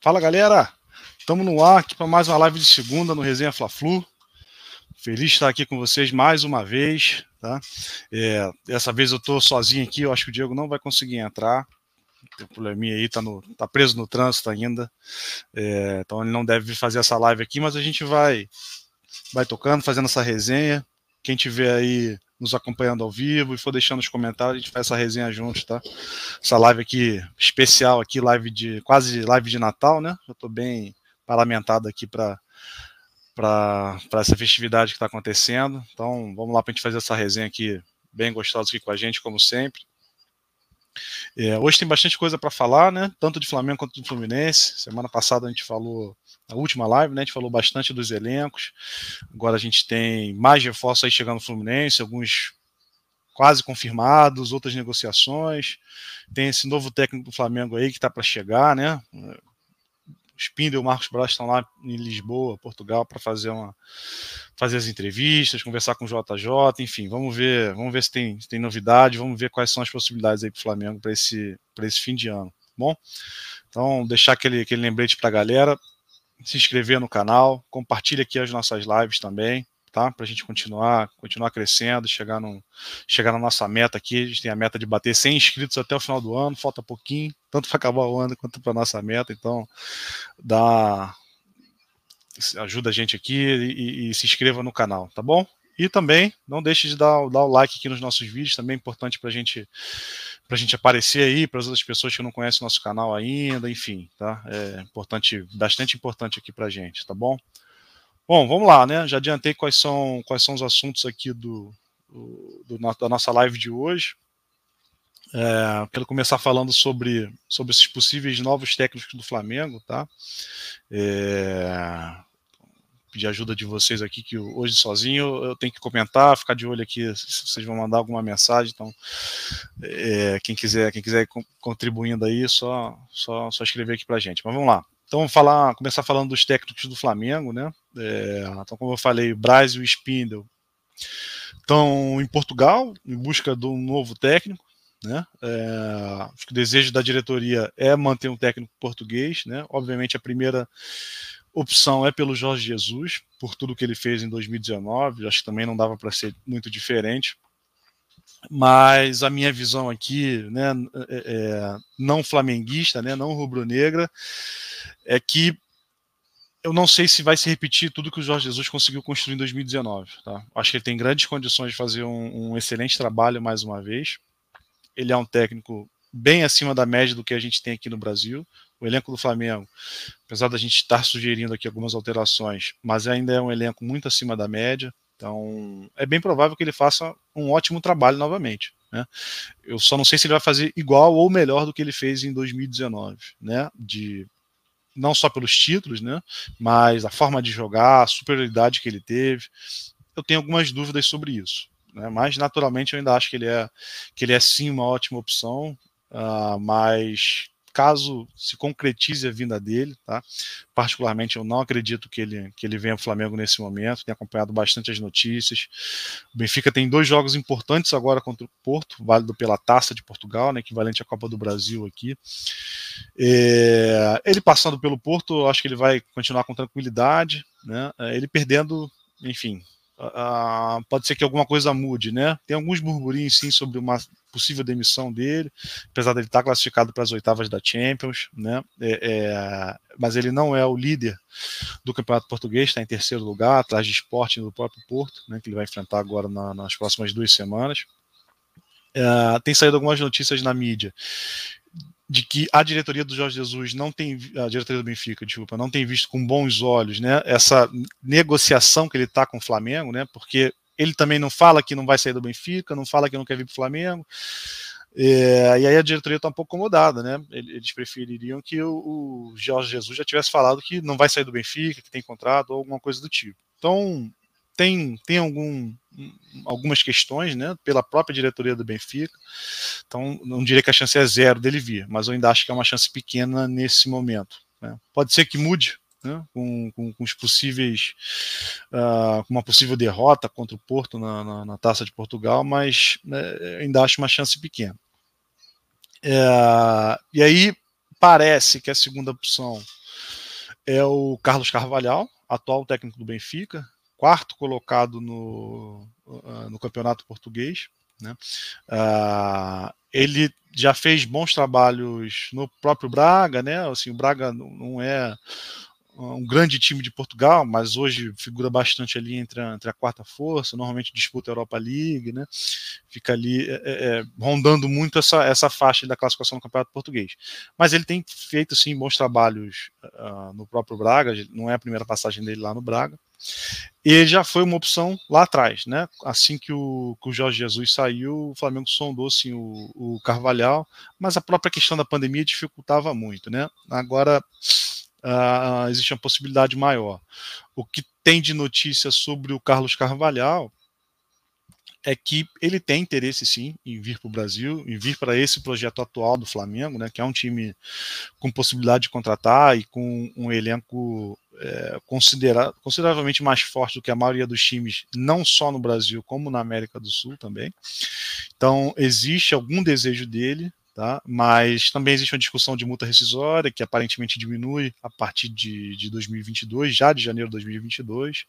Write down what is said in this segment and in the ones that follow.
Fala galera, estamos no ar aqui para mais uma live de segunda no Resenha Fla-Flu. Feliz de estar aqui com vocês mais uma vez. Tá? É, dessa vez eu estou sozinho aqui, eu acho que o Diego não vai conseguir entrar. Tem um probleminha aí, tá, no, tá preso no trânsito ainda. É, então ele não deve fazer essa live aqui, mas a gente vai, vai tocando, fazendo essa resenha. Quem tiver aí nos acompanhando ao vivo e for deixando os comentários, a gente faz essa resenha juntos, tá? Essa live aqui especial aqui, live de quase live de Natal, né? Eu tô bem paramentado aqui para para essa festividade que está acontecendo. Então, vamos lá para a gente fazer essa resenha aqui bem gostosa aqui com a gente, como sempre. É, hoje tem bastante coisa para falar, né? Tanto de Flamengo quanto do Fluminense. Semana passada a gente falou, na última live, né? A gente falou bastante dos elencos. Agora a gente tem mais reforços aí chegando no Fluminense, alguns quase confirmados, outras negociações. Tem esse novo técnico do Flamengo aí que está para chegar, né? O Spindle e o Marcos Braz estão lá em Lisboa, Portugal, para fazer uma fazer as entrevistas, conversar com o JJ, enfim, vamos ver, vamos ver se tem, se tem novidade, vamos ver quais são as possibilidades aí para o Flamengo para esse, esse fim de ano. Tá bom, então deixar aquele, aquele lembrete para a galera, se inscrever no canal, compartilhe aqui as nossas lives também, tá? Para a gente continuar, continuar crescendo, chegar, no, chegar na nossa meta aqui. A gente tem a meta de bater 100 inscritos até o final do ano, falta pouquinho, tanto para acabar o ano quanto para nossa meta. Então, dá, ajuda a gente aqui e, e, se inscreva no canal, tá bom? E também não deixe de dar, dar o like aqui nos nossos vídeos, também é importante para gente, a gente aparecer aí, para as outras pessoas que não conhecem o nosso canal ainda, enfim, tá? É importante, bastante importante aqui para a gente, tá bom? Bom, vamos lá, né? Já adiantei quais são, quais são os assuntos aqui do, do da nossa live de hoje. É, quero começar falando sobre, sobre esses possíveis novos técnicos do Flamengo, tá? É, pedir ajuda de vocês aqui, que hoje sozinho eu tenho que comentar, ficar de olho aqui se vocês vão mandar alguma mensagem. Então, é, quem quiser quem quiser contribuindo aí, só, só, só escrever aqui pra gente. Mas vamos lá. Então, vamos falar, começar falando dos técnicos do Flamengo, né? É, então, como eu falei, o Braz e o Spindle estão em Portugal em busca de um novo técnico. Né? É, acho que o desejo da diretoria é manter um técnico português. Né? Obviamente, a primeira opção é pelo Jorge Jesus, por tudo que ele fez em 2019. Acho que também não dava para ser muito diferente. Mas a minha visão aqui, né, é, é, não flamenguista, né, não rubro-negra, é que eu não sei se vai se repetir tudo que o Jorge Jesus conseguiu construir em 2019. Tá? Acho que ele tem grandes condições de fazer um, um excelente trabalho mais uma vez. Ele é um técnico bem acima da média do que a gente tem aqui no Brasil o elenco do Flamengo, apesar da gente estar sugerindo aqui algumas alterações, mas ainda é um elenco muito acima da média. Então, é bem provável que ele faça um ótimo trabalho novamente. Né? Eu só não sei se ele vai fazer igual ou melhor do que ele fez em 2019, né? De não só pelos títulos, né? Mas a forma de jogar, a superioridade que ele teve. Eu tenho algumas dúvidas sobre isso. Né? Mas naturalmente eu ainda acho que ele é que ele é sim uma ótima opção. Uh, mas caso se concretize a vinda dele, tá? Particularmente eu não acredito que ele, que ele venha ao Flamengo nesse momento, tenho acompanhado bastante as notícias. O Benfica tem dois jogos importantes agora contra o Porto, válido pela Taça de Portugal, né, equivalente à Copa do Brasil aqui. É, ele passando pelo Porto, acho que ele vai continuar com tranquilidade, né? É, ele perdendo, enfim, Uh, pode ser que alguma coisa mude, né? Tem alguns burburinhos sim sobre uma possível demissão dele, apesar dele estar classificado para as oitavas da Champions, né? É, é, mas ele não é o líder do Campeonato Português, está em terceiro lugar, atrás de Sporting do próprio Porto, né? Que ele vai enfrentar agora na, nas próximas duas semanas. É, tem saído algumas notícias na mídia de que a diretoria do Jorge Jesus não tem a diretoria do Benfica, desculpa, não tem visto com bons olhos, né, essa negociação que ele está com o Flamengo, né, porque ele também não fala que não vai sair do Benfica, não fala que não quer vir para o Flamengo. É, e aí a diretoria está um pouco incomodada, né? Eles prefeririam que o, o, Jorge Jesus já tivesse falado que não vai sair do Benfica, que tem contrato ou alguma coisa do tipo. Então tem, tem algum, algumas questões, né? Pela própria diretoria do Benfica. Então não diria que a chance é zero dele vir, mas eu ainda acho que é uma chance pequena nesse momento. Né? Pode ser que mude né, com, com, com, os possíveis, uh, uma possível derrota contra o Porto na, na, na Taça de Portugal, mas né, ainda acho uma chance pequena. É, e aí parece que a segunda opção é o Carlos Carvalhal, atual técnico do Benfica, quarto colocado no, uh, no campeonato português. Né? Uh, ele já fez bons trabalhos no próprio Braga, né? Assim, o Braga não é um grande time de Portugal, mas hoje figura bastante ali entre a, entre a quarta força, normalmente disputa a Europa League, né? Fica ali é, é, é, rondando muito essa, essa faixa da classificação no Campeonato Português. Mas ele tem feito sim bons trabalhos uh, no próprio Braga, não é a primeira passagem dele lá no Braga. E ele já foi uma opção lá atrás, né? Assim que o, que o Jorge Jesus saiu, o Flamengo sondou sim o, o Carvalhal, mas a própria questão da pandemia dificultava muito, né? Agora uh, existe uma possibilidade maior. O que tem de notícia sobre o Carlos Carvalhal é que ele tem interesse sim em vir para o Brasil, em vir para esse projeto atual do Flamengo, né, que é um time com possibilidade de contratar e com um elenco é, considera consideravelmente mais forte do que a maioria dos times, não só no Brasil, como na América do Sul também. Então, existe algum desejo dele Tá? Mas também existe uma discussão de multa rescisória, que aparentemente diminui a partir de, de 2022, já de janeiro de 2022.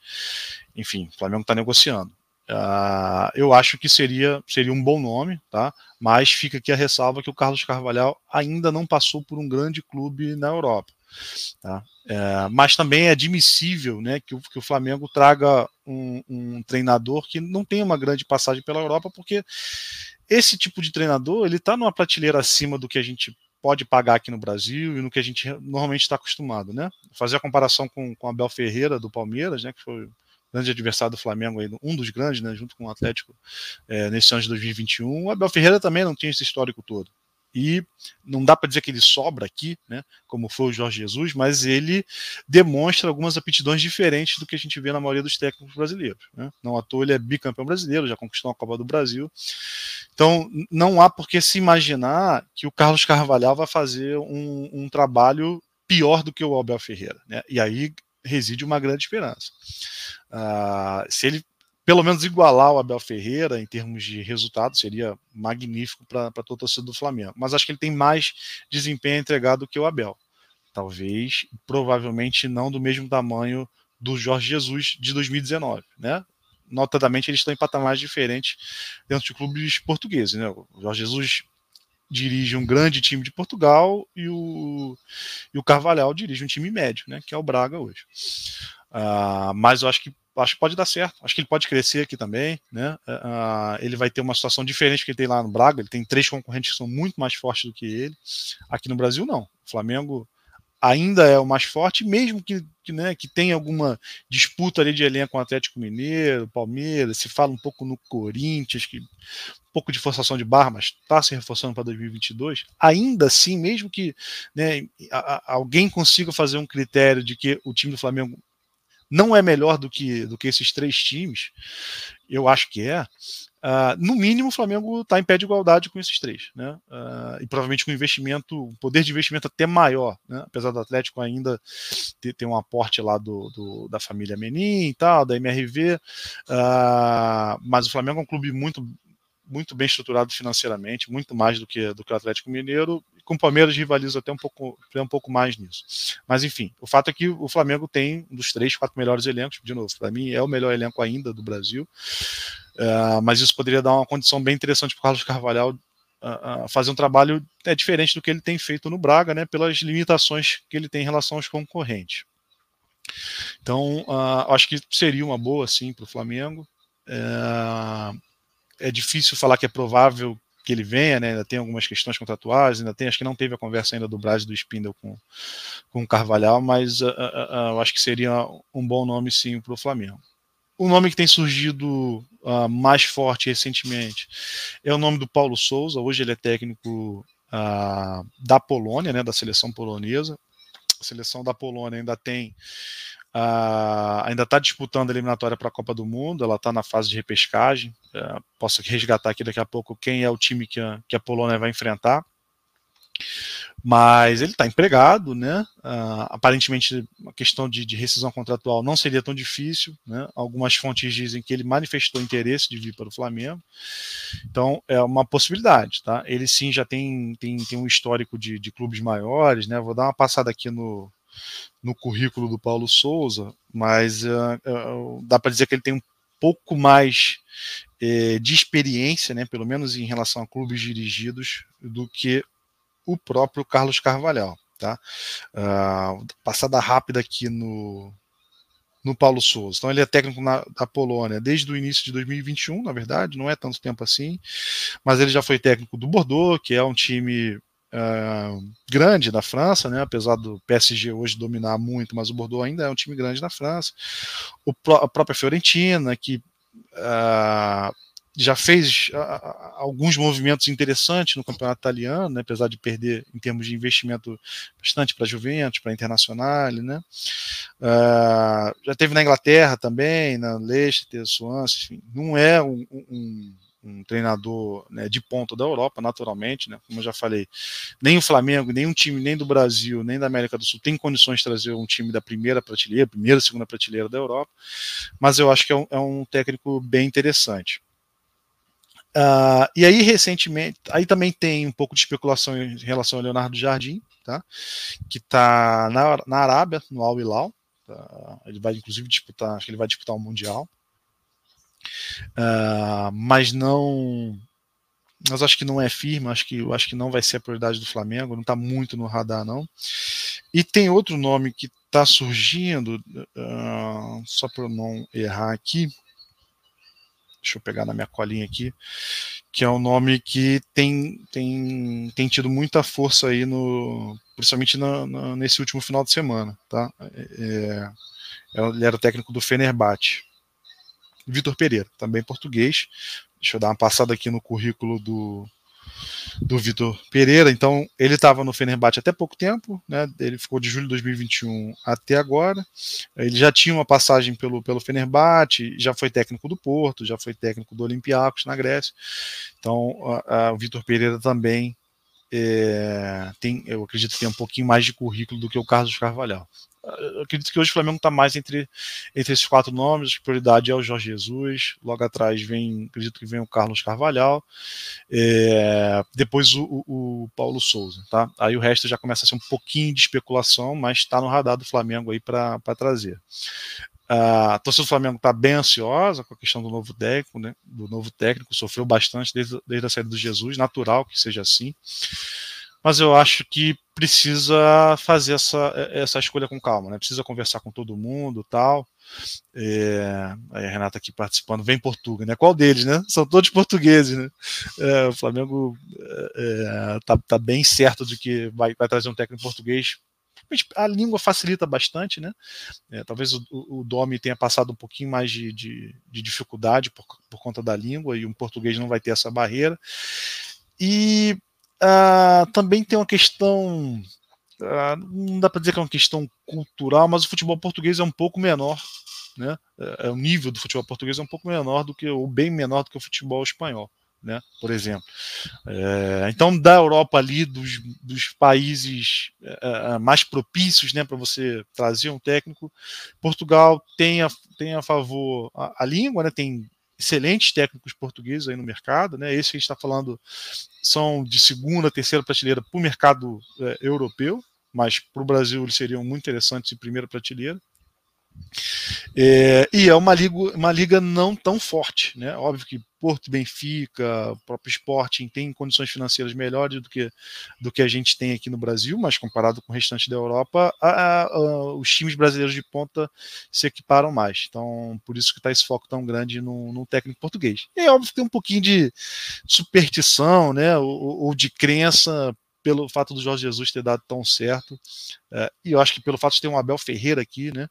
Enfim, o Flamengo está negociando. Uh, eu acho que seria, seria um bom nome, tá? mas fica aqui a ressalva que o Carlos Carvalhal ainda não passou por um grande clube na Europa. Tá? É, mas também é admissível né, que, o, que o Flamengo traga um, um, treinador que não tem uma grande passagem pela Europa, porque esse tipo de treinador ele está numa prateleira acima do que a gente pode pagar aqui no Brasil e no que a gente normalmente está acostumado, né? Fazer a comparação com, com Abel Ferreira do Palmeiras, né, que foi o grande adversário do Flamengo, aí, um dos grandes, né, junto com o Atlético é, nesse ano de 2021. O Abel Ferreira também não tinha esse histórico todo e não dá para dizer que ele sobra aqui, né, como foi o Jorge Jesus, mas ele demonstra algumas aptidões diferentes do que a gente vê na maioria dos técnicos brasileiros. Né? Não à toa ele é bicampeão brasileiro, já conquistou a Copa do Brasil. Então não há por que se imaginar que o Carlos Carvalhal vai fazer um, um trabalho pior do que o Abel Ferreira. Né? E aí reside uma grande esperança. Uh, se ele pelo menos igualar o Abel Ferreira em termos de resultado seria magnífico para toda a torcida do Flamengo. Mas acho que ele tem mais desempenho entregado do que o Abel. Talvez, provavelmente não do mesmo tamanho do Jorge Jesus de 2019, né? Notadamente eles estão em patamares diferentes dentro de clubes portugueses, né? O Jorge Jesus dirige um grande time de Portugal e o, e o Carvalhal dirige um time médio, né? Que é o Braga hoje. Uh, mas eu acho que acho que pode dar certo. Acho que ele pode crescer aqui também, né? Uh, ele vai ter uma situação diferente que ele tem lá no Braga. Ele tem três concorrentes que são muito mais fortes do que ele. Aqui no Brasil, não. O Flamengo ainda é o mais forte, mesmo que, que, né, que tenha alguma disputa ali de elenco com o Atlético Mineiro, Palmeiras, se fala um pouco no Corinthians, que um pouco de forçação de barra, mas está se reforçando para 2022. Ainda assim, mesmo que né, a, a, alguém consiga fazer um critério de que o time do Flamengo não é melhor do que, do que esses três times, eu acho que é. Uh, no mínimo, o Flamengo está em pé de igualdade com esses três, né? Uh, e provavelmente com investimento, um poder de investimento até maior, né? apesar do Atlético ainda ter, ter um aporte lá do, do, da família Menin e tal, da MRV, uh, ah, mas o Flamengo é um clube muito muito bem estruturado financeiramente, muito mais do que, do que o Atlético Mineiro, com o Palmeiras rivaliza até um pouco, um pouco mais nisso. Mas enfim, o fato é que o Flamengo tem um dos três, quatro melhores elencos, de novo, para mim é o melhor elenco ainda do Brasil, uh, mas isso poderia dar uma condição bem interessante para o Carlos Carvalhal uh, uh, fazer um trabalho é, diferente do que ele tem feito no Braga, né, pelas limitações que ele tem em relação aos concorrentes. Então, acho que seria uma boa, sim, para o Flamengo. Uh, é difícil falar que é provável que ele venha, né? ainda tem algumas questões contratuais, ainda tem, acho que não teve a conversa ainda do Braz do Spindle com, com o Carvalhal, mas uh, uh, uh, eu acho que seria um bom nome sim para o Flamengo. O nome que tem surgido mais forte recentemente é o nome do Paulo Souza, hoje ele é técnico da Polônia, né, da seleção polonesa. A seleção da Polônia ainda tem Uh, ainda está disputando a eliminatória para a Copa do Mundo, ela está na fase de repescagem. Uh, posso resgatar aqui daqui a pouco quem é o time que a, que a Polônia vai enfrentar. Mas ele está empregado, né? Uh, aparentemente, a questão de, de, rescisão contratual não seria tão difícil. Né? Algumas fontes dizem que ele manifestou interesse de vir para o Flamengo. Então, é uma possibilidade. Tá? Ele sim já tem, tem, tem um histórico de, de clubes maiores. Né? Vou dar uma passada aqui no, no currículo do Paulo Souza, mas uh, uh, dá para dizer que ele tem um pouco mais uh, de experiência, né, pelo menos em relação a clubes dirigidos, do que o próprio Carlos Carvalhal. Tá? passada rápida aqui no, no Paulo Souza. Então ele é técnico na, da Polônia desde o início de 2021, na verdade, não é tanto tempo assim, mas ele já foi técnico do Bordeaux, que é um time uh, grande na França, né? apesar do PSG hoje dominar muito, mas o Bordeaux ainda é um time grande na França. O, a própria Fiorentina, que uh, já fez uh, alguns movimentos interessantes no campeonato italiano, né, apesar de perder em termos de investimento bastante para a Juventus, para a Internacional, né? Já teve na Inglaterra também, na Leicester, Swansea, enfim, não é um, um, um treinador né, de ponta da Europa, naturalmente, né, como eu já falei, nem o Flamengo, nem um time nem do Brasil, nem da América do Sul tem condições de trazer um time da primeira prateleira, primeira, segunda prateleira da Europa, mas eu acho que é um, é um técnico bem interessante. Uh, e aí, recentemente, aí também tem um pouco de especulação em relação ao Leonardo Jardim, tá? que está na, na Arábia, no Al Hilal. Tá? Ele vai, inclusive, disputar, acho que ele vai disputar o um Mundial. Uh, mas não. Mas acho que não é firme, acho que, acho que não vai ser a prioridade do Flamengo, não está muito no radar, não. E tem outro nome que está surgindo, uh, só para eu não errar aqui, deixa eu pegar na minha colinha aqui, que é um nome que tem, tem, tem tido muita força aí, no, principalmente na, na, nesse último final de semana. Tá? É, é ele era técnico do Fenerbahçe. Vitor Pereira, também português. Deixa eu dar uma passada aqui no currículo do, do Vitor Pereira. Então, ele estava no Fenerbahçe até pouco tempo, né? Ele ficou de julho de 2021 até agora. Ele já tinha uma passagem pelo, pelo Fenerbahçe, já foi técnico do Porto, já foi técnico do Olympiacos na Grécia. Então, a, a, o Vitor Pereira também é, tem, eu acredito que tem um pouquinho mais de currículo do que o Carlos Carvalhal eu acredito que hoje o Flamengo está mais entre, entre esses quatro nomes. A prioridade é o Jorge Jesus. Logo atrás vem, acredito que vem o Carlos Carvalhal. É, depois o, o, o, Paulo Souza. Tá? Aí o resto já começa a ser um pouquinho de especulação, mas está no radar do Flamengo aí para trazer. A torcida do Flamengo está bem ansiosa com a questão do novo técnico, né? Do novo técnico, sofreu bastante desde, desde a saída do Jesus, natural que seja assim mas eu acho que precisa fazer essa, essa escolha com calma, né? Precisa conversar com todo mundo, tal. É, a Renata aqui participando, vem Portugal, né? Qual deles, né? São todos portugueses, né? É, o Flamengo é, tá, tá, bem certo de que vai, vai trazer um técnico português. A língua facilita bastante, né? É, talvez o, o, Domi tenha passado um pouquinho mais de, de, de dificuldade por, por conta da língua e um português não vai ter essa barreira. E Uh, também tem uma questão. Uh, não dá para dizer que é uma questão cultural, mas o futebol português é um pouco menor. Né? É, é, o nível do futebol português é um pouco menor do que, ou bem menor do que o futebol espanhol. Né, por exemplo. É, então, da Europa ali, dos, dos países é, é mais propícios né, para você trazer um técnico, Portugal tem a, tem a favor a, a língua, né, tem excelentes técnicos portugueses aí no mercado, né? Esse que a gente está falando são de segunda, terceira prateleira para o mercado é, europeu, mas para o Brasil eles seriam muito interessantes em primeira prateleira. É, e é uma liga, uma liga não tão forte, né? Óbvio que Porto Benfica, o próprio Sporting tem condições financeiras melhores do que, do que a gente tem aqui no Brasil, mas comparado com o restante da Europa, a, a, os times brasileiros de ponta se equiparam mais. Então, por isso que está esse foco tão grande no, no, técnico português. É óbvio que tem um pouquinho de superstição, né? ou, ou de crença pelo fato do Jorge Jesus ter dado tão certo, é, e eu acho que pelo fato de ter um Abel Ferreira aqui, né,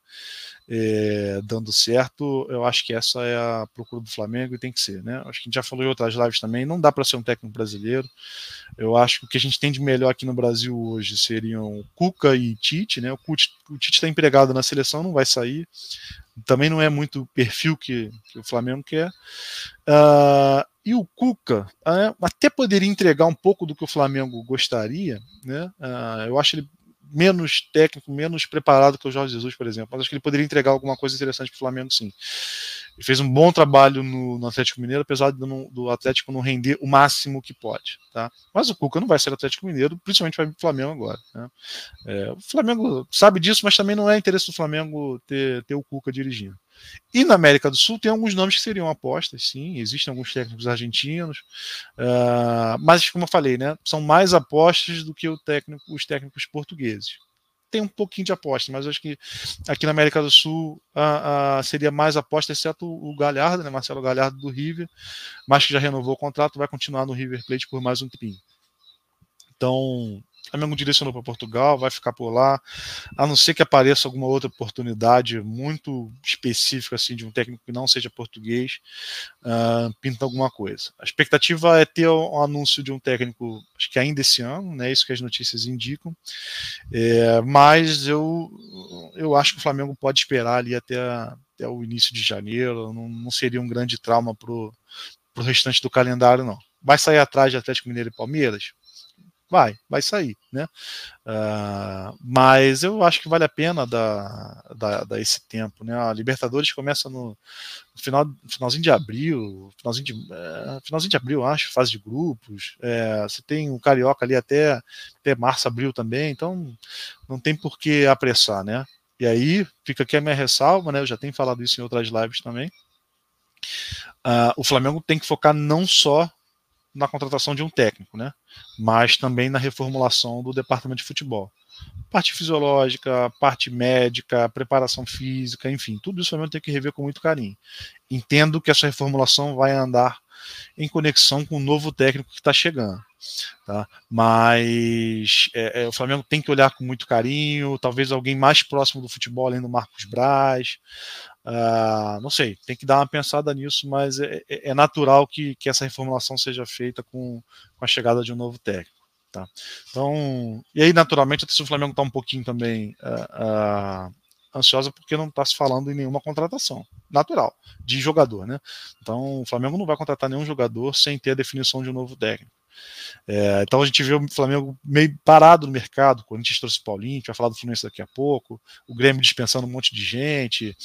é, dando certo, eu acho que essa é a procura do Flamengo e tem que ser, né? Acho que a gente já falou em outras lives também, não dá para ser um técnico brasileiro. Eu acho que o que a gente tem de melhor aqui no Brasil hoje seriam Cuca e Tite, né? O, o Tite está empregado na seleção, não vai sair. Também não é muito o perfil que, que o Flamengo quer. Uh, e o Cuca uh, até poderia entregar um pouco do que o Flamengo gostaria, né? Uh, eu acho ele menos técnico, menos preparado que o Jorge Jesus, por exemplo. Mas acho que ele poderia entregar alguma coisa interessante para o Flamengo, sim. Ele fez um bom trabalho no, no Atlético Mineiro, apesar do, do, Atlético não render o máximo que pode. Tá? Mas o Cuca não vai ser Atlético Mineiro, principalmente para o Flamengo agora. Né? É, o Flamengo sabe disso, mas também não é interesse do Flamengo ter, ter o Cuca dirigindo. E na América do Sul tem alguns nomes que seriam apostas, sim, existem alguns técnicos argentinos, uh, mas como eu falei, né, são mais apostas do que técnico, os técnicos portugueses. Tem um pouquinho de aposta, mas acho que aqui na América do Sul uh, uh, seria mais aposta, exceto o Galhardo, né, Marcelo Galhardo do River, mas que já renovou o contrato, vai continuar no River Plate por mais um tempinho. Então, Flamengo direcionou para Portugal, vai ficar por lá, a não ser que apareça alguma outra oportunidade muito específica assim de um técnico que não seja português, uh, pinta alguma coisa. A expectativa é ter um anúncio de um técnico, acho que ainda esse ano, né? Isso que as notícias indicam. É, mas eu eu acho que o Flamengo pode esperar ali até, até o início de janeiro. Não, não seria um grande trauma pro pro restante do calendário não. Vai sair atrás de Atlético Mineiro e Palmeiras? Vai, vai sair, né? Uh, mas eu acho que vale a pena dar, dar, dar esse tempo, né? A Libertadores começa no, final, finalzinho de abril, finalzinho de, é, finalzinho de abril, acho, fase de grupos. É, você tem o Carioca ali até, até março, abril também, então não tem por que apressar, né? E aí fica aqui a minha ressalva, né? Eu já tenho falado isso em outras lives também. Uh, o Flamengo tem que focar não só na contratação de um técnico, né? mas também na reformulação do departamento de futebol. Parte fisiológica, parte médica, preparação física, enfim, tudo isso também tem que rever com muito carinho. Entendo que essa reformulação vai andar em conexão com o novo técnico que está chegando. Tá? Mas é, é, o Flamengo tem que olhar com muito carinho, talvez alguém mais próximo do futebol, além do Marcos Braz, Uh, não sei, tem que dar uma pensada nisso, mas é, é, é natural que, que, essa reformulação seja feita com, com, a chegada de um novo técnico. Tá? Então, e aí, naturalmente, do Flamengo está um pouquinho também uh, uh, ansiosa porque não está se falando em nenhuma contratação. Natural, de jogador, né? Então, o Flamengo não vai contratar nenhum jogador sem ter a definição de um novo técnico. É, então a gente vê o Flamengo meio parado no mercado, a gente trouxe o Paulinho, a gente vai falar do Fluminense daqui a pouco, o Grêmio dispensando um monte de gente,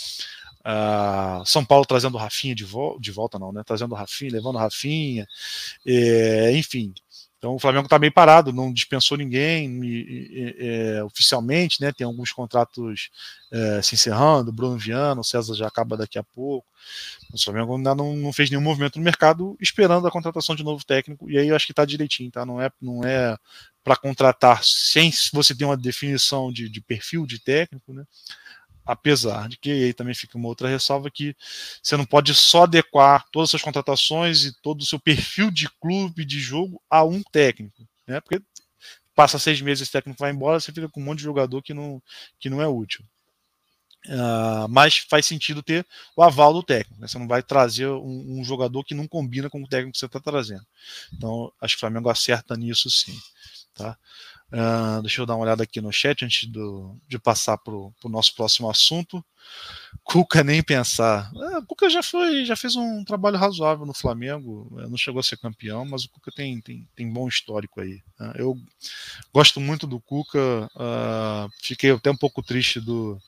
Uh, São Paulo trazendo o Rafinha de, vo de, volta, não, né? Trazendo o Rafinha, levando o Rafinha, é, enfim. Então o Flamengo está meio parado, não dispensou ninguém é, oficialmente, né? Tem alguns contratos é, se encerrando, Bruno Viana, o César já acaba daqui a pouco. O Flamengo ainda não, não, fez nenhum movimento no mercado esperando a contratação de novo técnico, e aí eu acho que está direitinho, tá? Não é, não é para contratar sem você ter uma definição de, de perfil de técnico, né? Apesar de que aí também fica uma outra ressalva que você não pode só adequar todas as suas contratações e todo o seu perfil de clube, de jogo a um técnico, né? Porque passa seis meses esse técnico vai embora, você fica com um monte de jogador que não, que não é útil. Uh, mas faz sentido ter o aval do técnico. Né? Você não vai trazer um, um, jogador que não combina com o técnico que você está trazendo. Então, acho que o Flamengo acerta nisso sim. Tá? Uh, deixa eu dar uma olhada aqui no chat antes do, de passar para o nosso próximo assunto. Cuca nem pensar. Uh, Cuca já foi, já fez um trabalho razoável no Flamengo. Uh, não chegou a ser campeão, mas o Cuca tem, tem, tem bom histórico aí. Né? eu gosto muito do Cuca. Ah, fiquei até um pouco triste do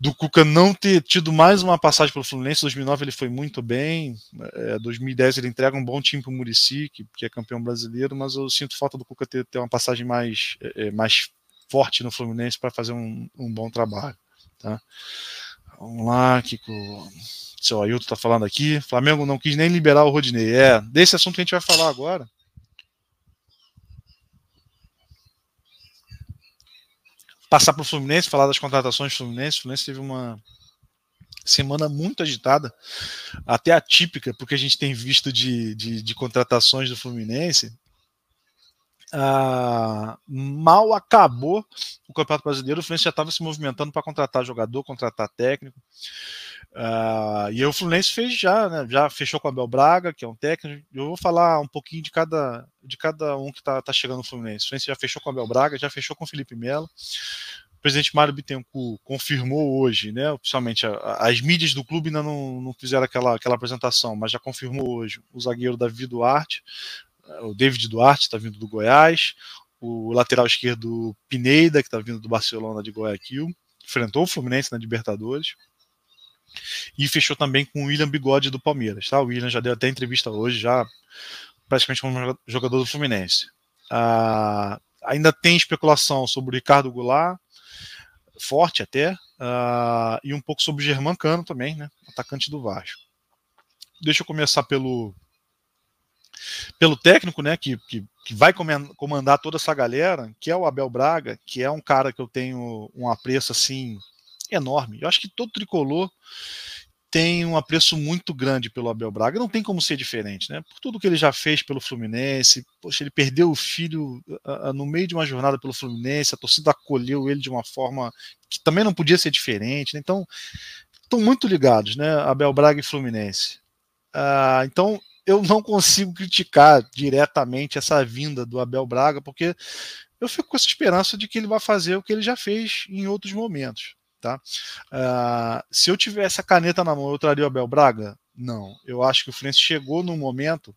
do Cuca não ter tido mais uma passagem pelo Fluminense. Em 2009 ele foi muito bem. É, 2010 ele entrega um bom time para o Murici, que, que, é campeão brasileiro, mas eu sinto falta do Cuca ter, ter uma passagem mais, é, é mais forte no Fluminense para fazer um, um, bom trabalho. Tá? Vamos lá, que o seu Ailton está falando aqui. Flamengo não quis nem liberar o Rodinei. É, desse assunto que a gente vai falar agora. Passar para o Fluminense, falar das contratações do Fluminense. O Fluminense teve uma semana muito agitada, até atípica, porque a gente tem visto de, de, de contratações do Fluminense. Ah, mal acabou o Campeonato Brasileiro, o Fluminense já estava se movimentando para contratar jogador, contratar técnico. Uh, e o Fluminense fez já, né, já fechou com o Abel Braga, que é um técnico. Eu vou falar um pouquinho de cada, de cada um que está tá chegando no Fluminense. O Fluminense já fechou com o Abel Braga, já fechou com o Felipe Melo. O presidente Mário Bittencourt confirmou hoje, né, oficialmente, a, as mídias do clube ainda não, não fizeram aquela, aquela apresentação, mas já confirmou hoje o zagueiro Davi Duarte, o David Duarte está vindo do Goiás, o lateral esquerdo Pineda, que está vindo do Barcelona de Guayaquil, enfrentou o Fluminense na Libertadores. E fechou também com o William Bigode do Palmeiras. Tá? O William já deu até entrevista hoje, já praticamente como jogador do Fluminense. Ah, ainda tem especulação sobre o Ricardo Goulart, forte até, ah, e um pouco sobre o Germán Cano também, né? atacante do Vasco. Deixa eu começar pelo pelo técnico, né, que, que, que, vai comandar toda essa galera, que é o Abel Braga, que é um cara que eu tenho um apreço assim enorme. Eu acho que todo tricolor tem um apreço muito grande pelo Abel Braga. Não tem como ser diferente, né? Por tudo que ele já fez pelo Fluminense, poxa, ele perdeu o filho no meio de uma jornada pelo Fluminense, a torcida acolheu ele de uma forma que também não podia ser diferente. Né? Então, estão muito ligados, né? Abel Braga e Fluminense. Ah, então, eu não consigo criticar diretamente essa vinda do Abel Braga, porque eu fico com essa esperança de que ele vai fazer o que ele já fez em outros momentos. Tá? Uh, se eu tivesse a caneta na mão, eu traria o Abel Braga? Não. Eu acho que o Fluminense chegou num momento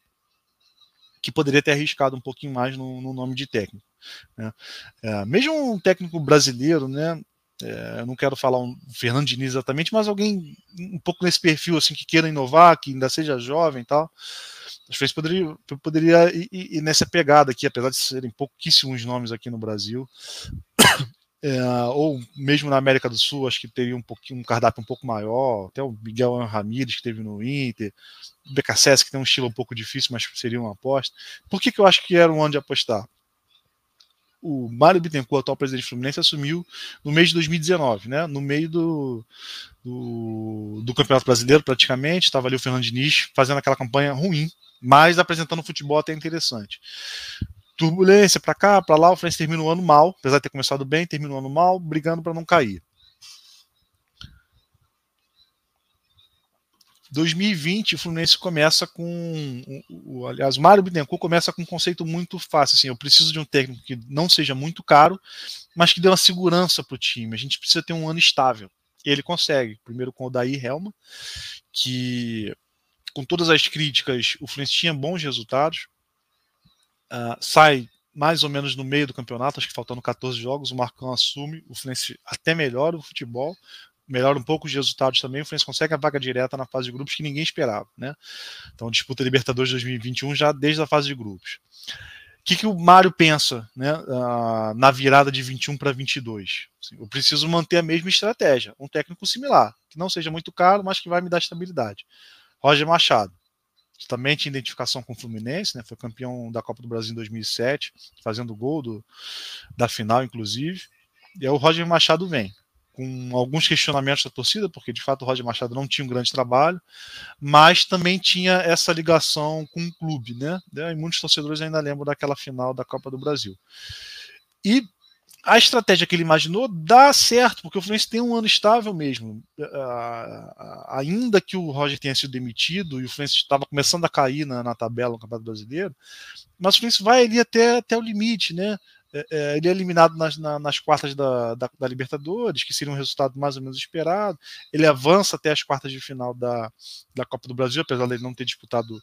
que poderia ter arriscado um pouquinho mais no, no nome de técnico. Né? Uh, mesmo um técnico brasileiro, né? É, eu não quero falar um Fernando Diniz exatamente, mas alguém um pouco nesse perfil assim que queira inovar, que ainda seja jovem e tal. Acho que poderia, poderia ir, ir, nessa pegada aqui, apesar de serem pouquíssimos nomes aqui no Brasil. É, ou mesmo na América do Sul, acho que teria um pouquinho um cardápio um pouco maior, até o Miguel Ramírez que teve no Inter, o BKSS que tem um estilo um pouco difícil, mas seria uma aposta. Por que, que eu acho que era um ano de apostar? O Mário Bittencourt, atual presidente do Fluminense, assumiu no mês de 2019, né? no meio do, do, do Campeonato Brasileiro, praticamente. Estava ali o Fernando Diniz fazendo aquela campanha ruim, mas apresentando um futebol até interessante turbulência para cá, para lá. O Fluminense termina o ano mal, apesar de ter começado bem, termina o ano mal, brigando para não cair. 2020, o Fluminense começa com. O, aliás, o Mário Bittencourt começa com um conceito muito fácil. Assim, eu preciso de um técnico que não seja muito caro, mas que dê uma segurança para o time. A gente precisa ter um ano estável. E ele consegue. Primeiro com o Daí Helma, que, com todas as críticas, o Fluminense tinha bons resultados uh, sai mais ou menos no meio do campeonato, acho que faltando 14 jogos, o Marcão assume, o Fluminense até melhora o futebol, melhora um pouco os resultados também, o Fluminense consegue a vaga direta na fase de grupos que ninguém esperava, né? Então disputa Libertadores 2021 já desde a fase de grupos. O que, que o Mário pensa né, uh, na virada de 21 para 22? Assim, eu preciso manter a mesma estratégia, um técnico similar, que não seja muito caro, mas que vai me dar estabilidade. Roger Machado também tinha identificação com o Fluminense, né? Foi campeão da Copa do Brasil em 2007, fazendo gol do, da final, inclusive. E aí o Roger Machado vem com alguns questionamentos da torcida, porque de fato o Roger Machado não tinha um grande trabalho, mas também tinha essa ligação com o clube, né? E muitos torcedores ainda lembram daquela final da Copa do Brasil. E a estratégia que ele imaginou dá certo, porque o Fluminense tem um ano estável mesmo. Uh, ainda que o Roger tenha sido demitido e o Fluminense estava começando a cair na, na tabela no Campeonato Brasileiro, mas o Fluminense vai ali até, até o limite, né? É, é, ele é eliminado nas, na, nas quartas da, da, da, Libertadores, que seria um resultado mais ou menos esperado. Ele avança até as quartas de final da, da Copa do Brasil, apesar de ele não ter disputado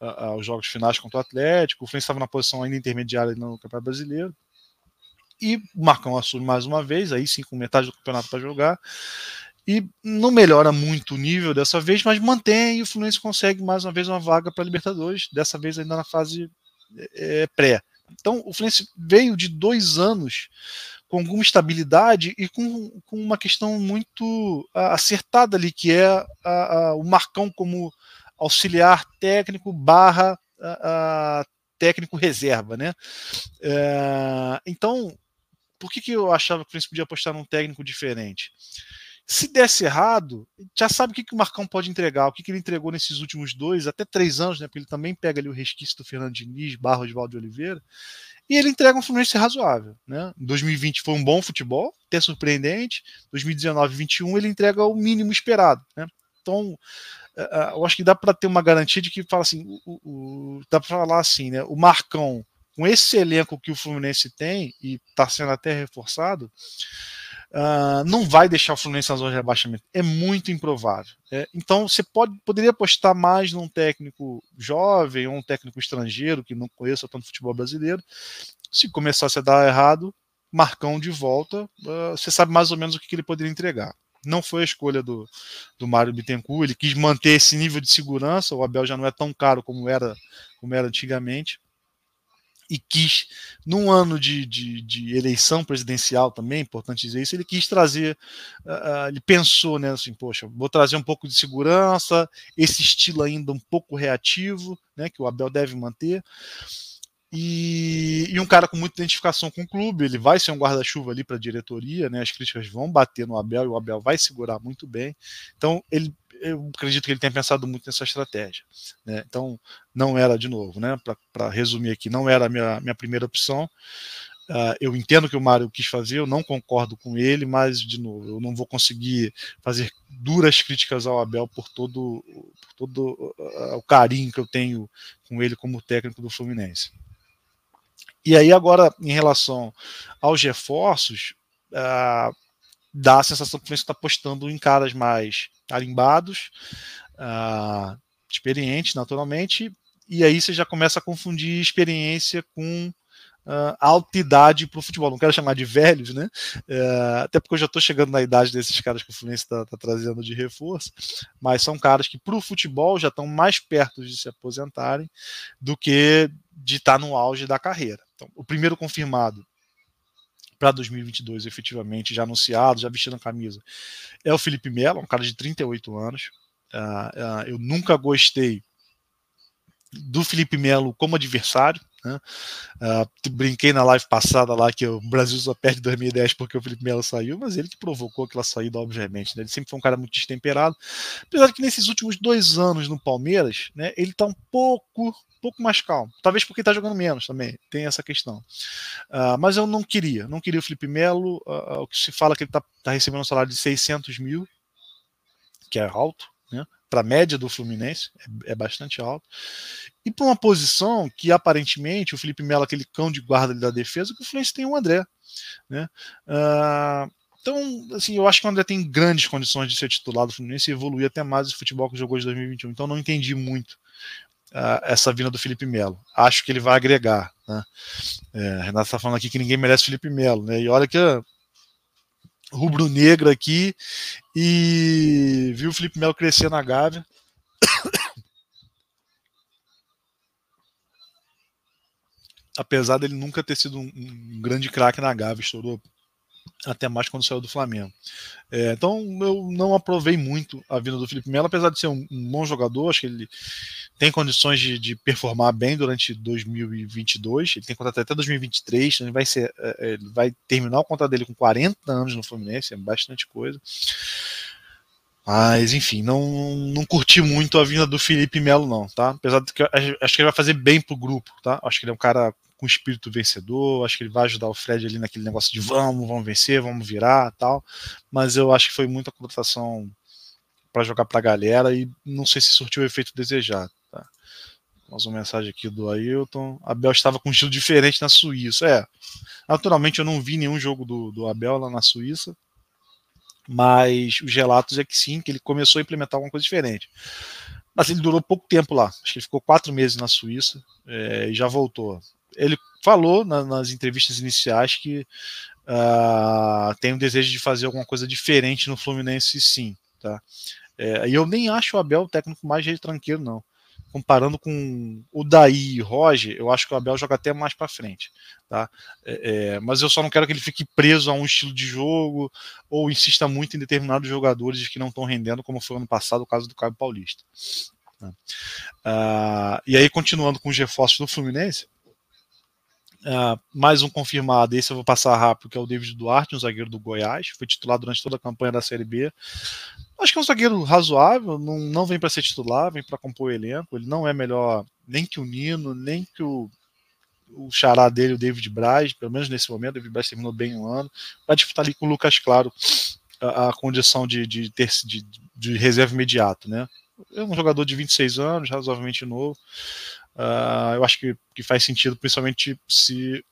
uh, uh, os jogos finais contra o Atlético. O Fluminense estava na posição ainda intermediária no Campeonato Brasileiro. E o Marcão assume mais uma vez, aí sim com metade do campeonato para jogar. E não melhora muito o nível dessa vez, mas mantém e o Fluminense consegue mais uma vez uma vaga para a Libertadores, dessa vez ainda na fase é, pré. Então o Fluminense veio de dois anos com alguma estabilidade e com, com uma questão muito acertada ali, que é o Marcão como auxiliar técnico barra técnico reserva, né? É, então por que, que eu achava que o Fluminense podia apostar num técnico diferente? Se desse errado, já sabe o que, que o Marcão pode entregar, o que, que ele entregou nesses últimos dois, até três anos, né? Porque ele também pega ali o resquício do Fernando Diniz, Barros de Oliveira, e ele entrega um Fluminense razoável. Né? Em 2020 foi um bom futebol, até surpreendente. 2019 2021 ele entrega o mínimo esperado. Né? Então, é, é, eu acho que dá para ter uma garantia de que fala assim, o, o, dá para falar assim, né? O Marcão com esse elenco que o Fluminense tem, e está sendo até reforçado, uh, não vai deixar o Fluminense na zona de rebaixamento. É muito improvável. É, então você pode, poderia apostar mais num técnico jovem ou um técnico estrangeiro que não conheça tanto futebol brasileiro, Se começasse a dar errado, Marcão de volta, uh, você sabe mais ou menos o que, que ele poderia entregar. Não foi a escolha do, do Mário Bittencourt, ele quis manter esse nível de segurança, o Abel já não é tão caro como era, como era antigamente e quis, num ano de, de, de, eleição presidencial também, importante dizer isso, ele quis trazer, uh, ele pensou, né, assim, poxa, vou trazer um pouco de segurança, esse estilo ainda um pouco reativo, né, que o Abel deve manter, e, e, um cara com muita identificação com o clube, ele vai ser um guarda-chuva ali para a diretoria, né? As críticas vão bater no Abel e o Abel vai segurar muito bem. Então, ele, eu acredito que ele tenha pensado muito nessa estratégia. Né? Então, não era, de novo, né? Para resumir aqui, não era a minha, minha primeira opção. Uh, eu entendo que o Mário quis fazer, eu não concordo com ele, mas, de novo, eu não vou conseguir fazer duras críticas ao Abel por todo, por todo uh, o carinho que eu tenho com ele como técnico do Fluminense. E aí, agora, em relação aos reforços, uh, dá a sensação que o Fluminense está apostando em caras mais tarimbados, uh, experientes, naturalmente, e aí você já começa a confundir experiência com uh, alta idade para o futebol. Não quero chamar de velhos, né? Uh, até porque eu já estou chegando na idade desses caras que o Fluminense está tá trazendo de reforço, mas são caras que para o futebol já estão mais perto de se aposentarem do que de estar tá no auge da carreira. Então, o primeiro confirmado para 2022, efetivamente, já anunciado, já vestindo a camisa, é o Felipe Melo, um cara de 38 anos. Uh, uh, eu nunca gostei do Felipe Melo como adversário. Né? Uh, brinquei na live passada lá que o Brasil só perde 2010 porque o Felipe Melo saiu, mas ele que provocou aquela saída, obviamente. Né? Ele sempre foi um cara muito destemperado. Apesar que nesses últimos dois anos no Palmeiras, né, ele está um pouco pouco mais calmo. Talvez porque está jogando menos também, tem essa questão. Uh, mas eu não queria, não queria o Felipe Melo. Uh, o que se fala é que ele está tá recebendo um salário de 600 mil, que é alto, né? para a média do Fluminense, é, é bastante alto. E para uma posição que aparentemente o Felipe Melo, aquele cão de guarda da defesa, que o Fluminense tem o André. Né? Uh, então, assim, eu acho que o André tem grandes condições de ser titular do Fluminense e evoluir até mais o futebol que jogou de 2021. Então, não entendi muito uh, essa vinda do Felipe Melo. Acho que ele vai agregar. Né? É, Renato está falando aqui que ninguém merece Felipe Melo. Né? E olha que rubro-negra aqui e viu o Felipe Melo crescer na Gávea. Apesar dele nunca ter sido um, um grande craque na Gávea, estourou até mais quando saiu do Flamengo. É, então eu não aprovei muito a vinda do Felipe Melo, apesar de ser um, um bom jogador, acho que ele tem condições de, de, performar bem durante 2022, ele tem contrato até 2023, então ele vai, ser, é, é, ele vai terminar o contrato dele com 40 anos no Fluminense, é bastante coisa. Mas, enfim, não, não curti muito a vinda do Felipe Melo, não, tá? Apesar de que acho que ele vai fazer bem pro grupo, tá? Acho que ele é um cara com espírito vencedor, acho que ele vai ajudar o Fred ali naquele negócio de vamos, vamos vencer, vamos virar tal. Mas eu acho que foi muita contratação para jogar para a galera e não sei se surtiu o efeito desejado. Tá? Mais uma mensagem aqui do Ailton. Abel estava com um estilo diferente na Suíça. É, naturalmente eu não vi nenhum jogo do, do Abel lá na Suíça, mas os relatos é que sim, que ele começou a implementar alguma coisa diferente. Mas ele durou pouco tempo lá, acho que ele ficou quatro meses na Suíça é, e já voltou ele falou na, nas entrevistas iniciais que uh, tem o desejo de fazer alguma coisa diferente no Fluminense, sim. Tá? É, e eu nem acho o Abel o técnico mais retranqueiro, não. Comparando com o Daí e Roger, eu acho que o Abel joga até mais para frente. Tá? É, é, mas eu só não quero que ele fique preso a um estilo de jogo ou insista muito em determinados jogadores que não estão rendendo, como foi ano passado o caso do Caio Paulista. Uh, e aí, continuando com os reforços do Fluminense, Uh, mais um confirmado, esse eu vou passar rápido, que é o David Duarte, um zagueiro do Goiás, foi titular durante toda a campanha da Série B. Acho que é um zagueiro razoável, não, não vem para ser titular, vem para compor o elenco. Ele não é melhor nem que o Nino, nem que o, o xará dele, o David Braz, pelo menos nesse momento. O David Braz terminou bem o ano. Vai disputar ali com o Lucas Claro a, a condição de, de, ter, de, de reserva imediato, né? É um jogador de 26 anos, razoavelmente novo. Uh, eu acho que, que faz sentido, principalmente se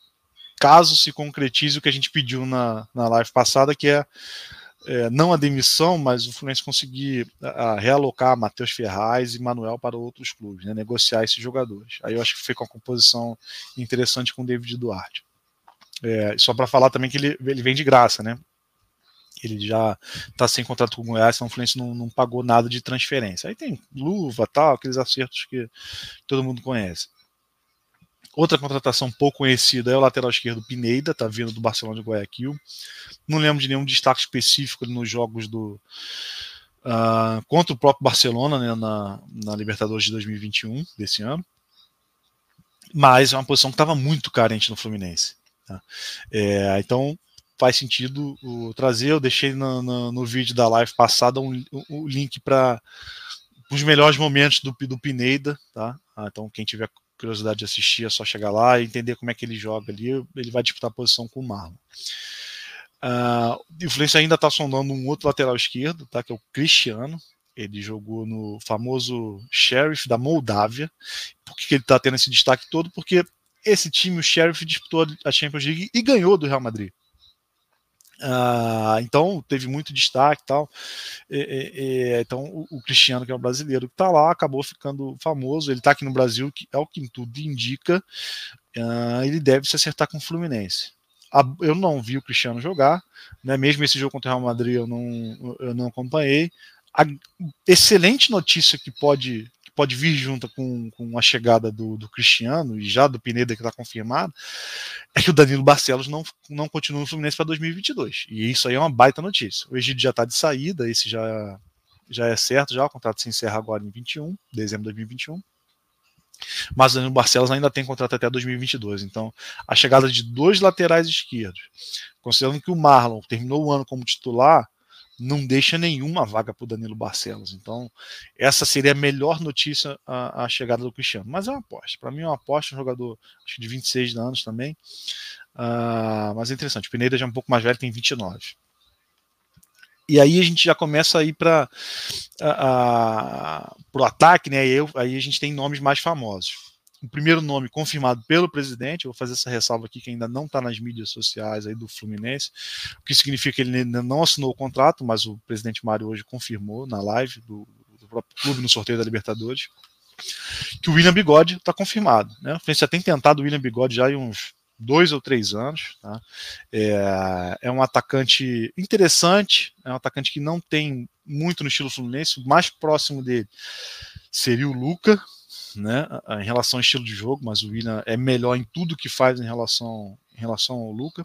caso se concretize o que a gente pediu na, na live passada, que é, é não a demissão, mas o Fluminense conseguir a, realocar Matheus Ferraz e Manuel para outros clubes, né, negociar esses jogadores. Aí eu acho que fica uma composição interessante com o David Duarte. É, só para falar também que ele, ele vem de graça, né? Ele já está sem contrato com o Goiás, então o Fluminense não, não pagou nada de transferência. Aí tem luva, tal, aqueles acertos que todo mundo conhece. Outra contratação pouco conhecida é o lateral esquerdo Pineda, tá vindo do Barcelona de Guayaquil. Não lembro de nenhum destaque específico nos jogos do uh, contra o próprio Barcelona né, na, na Libertadores de 2021 desse ano. Mas é uma posição que estava muito carente no Fluminense. Tá? É, então faz sentido o, trazer. Eu deixei no, no, no, vídeo da live passada um, um link para os melhores momentos do, do Pineda. Tá? Ah, então, quem tiver curiosidade de assistir, é só chegar lá e entender como é que ele joga ali. Ele vai disputar a posição com o Marlon. Uh, o Fluminense ainda está sondando um outro lateral esquerdo, tá, que é o Cristiano. Ele jogou no famoso Sheriff da Moldávia. Por que, que ele está tendo esse destaque todo? Porque esse time, o Sheriff, disputou a Champions League e ganhou do Real Madrid. Uh, então teve muito destaque tal. E, e, então o, o, Cristiano, que é um brasileiro que está lá, acabou ficando famoso. Ele está aqui no Brasil, que é o que tudo indica. Uh, ele deve se acertar com o Fluminense. A, eu não vi o Cristiano jogar, né? mesmo esse jogo contra o Real Madrid eu não, eu não acompanhei. A excelente notícia que pode pode vir junto com, com a chegada do, do Cristiano e já do Pineda que está confirmado, é que o Danilo Barcelos não, não continua no Fluminense para 2022. E isso aí é uma baita notícia. O Egídio já está de saída, esse já, já é certo, já o contrato se encerra agora em 21, dezembro de 2021. Mas o Danilo Barcelos ainda tem contrato até 2022. Então, a chegada de dois laterais esquerdos, considerando que o Marlon terminou o ano como titular, não deixa nenhuma vaga para o Danilo Barcelos. Então, essa seria a melhor notícia a, a chegada do Cristiano. Mas é uma aposta. Para mim, é uma aposta. Um jogador acho de 26 anos também. Uh, mas é interessante. O Pineda já é um pouco mais velho, tem 29. E aí a gente já começa a ir para o ataque, né? Eu, aí a gente tem nomes mais famosos o primeiro nome confirmado pelo presidente, eu vou fazer essa ressalva aqui que ainda não está nas mídias sociais aí do Fluminense, o que significa que ele ainda não assinou o contrato, mas o presidente Mário hoje confirmou na live do, do próprio clube no sorteio da Libertadores, que o William Bigode está confirmado. Né? O Fluminense já tem tentado o William Bigode já há uns dois ou três anos. Tá? É, é um atacante interessante, é um atacante que não tem muito no estilo Fluminense, o mais próximo dele seria o Luca, né, em relação ao estilo de jogo, mas o William é melhor em tudo que faz em relação, em relação ao Luca.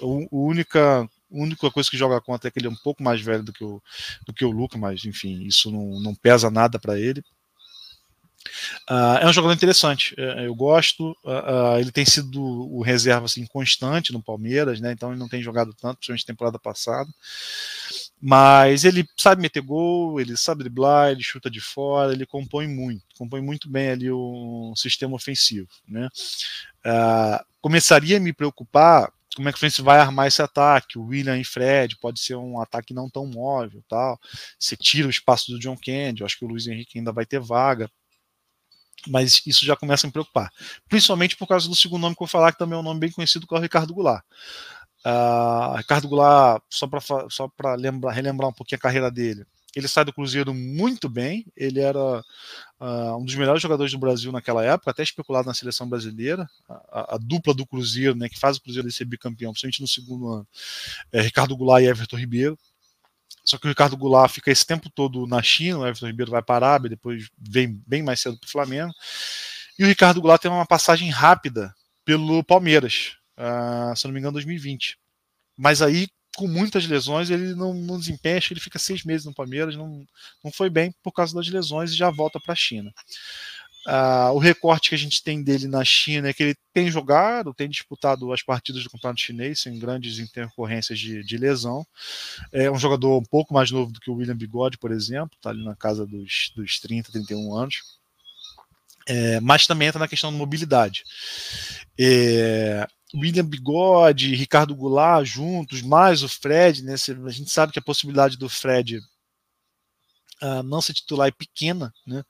O, única, única coisa que joga contra é que ele é um pouco mais velho do que o, do que o Luca, mas enfim, isso não, não pesa nada para ele. Uh, é um jogador interessante, uh, eu gosto. Uh, ele tem sido o reserva assim, constante no Palmeiras, né? então ele não tem jogado tanto, principalmente temporada passada. Mas ele sabe meter gol, ele sabe driblar, ele chuta de fora, ele compõe muito, compõe muito bem ali o sistema ofensivo. Né? começaria a me preocupar como é que o Fluminense vai armar esse ataque. O William e Fred pode ser um ataque não tão móvel, tal. Você tira o espaço do John Kennedy, eu acho que o Luiz Henrique ainda vai ter vaga mas isso já começa a me preocupar. Principalmente por causa do segundo nome que eu vou falar, que também é um nome bem conhecido, que é o Ricardo Goulart. Uh, Ricardo Goulart, só para só relembrar um pouquinho a carreira dele, ele sai do Cruzeiro muito bem, ele era uh, um dos melhores jogadores do Brasil naquela época, até especulado na seleção brasileira, a, a dupla do Cruzeiro, né, que faz o Cruzeiro ser bicampeão, principalmente no segundo ano, é Ricardo Goulart e Everton Ribeiro, só que o Ricardo Goulart fica esse tempo todo na China, o Everton Ribeiro vai para a Arábia, depois vem bem mais cedo para o Flamengo. E o Ricardo Goulart tem uma passagem rápida pelo Palmeiras, uh, se não me engano, 2020. Mas aí, com muitas lesões, ele não, não ele fica seis meses no Palmeiras, não, não foi bem por causa das lesões e já volta para a China. Uh, o recorte que a gente tem dele na China é que ele tem jogado, tem disputado as partidas do campeonato chinês sem grandes intercorrências de, de, lesão. É um jogador um pouco mais novo do que o William Bigode, por exemplo, está ali na casa dos, dos 30, 31 anos. É, mas também entra na questão da mobilidade. É, William Bigode, Ricardo Goulart juntos, mais o Fred, né, a gente sabe que a possibilidade do Fred uh, não ser titular é pequena, né?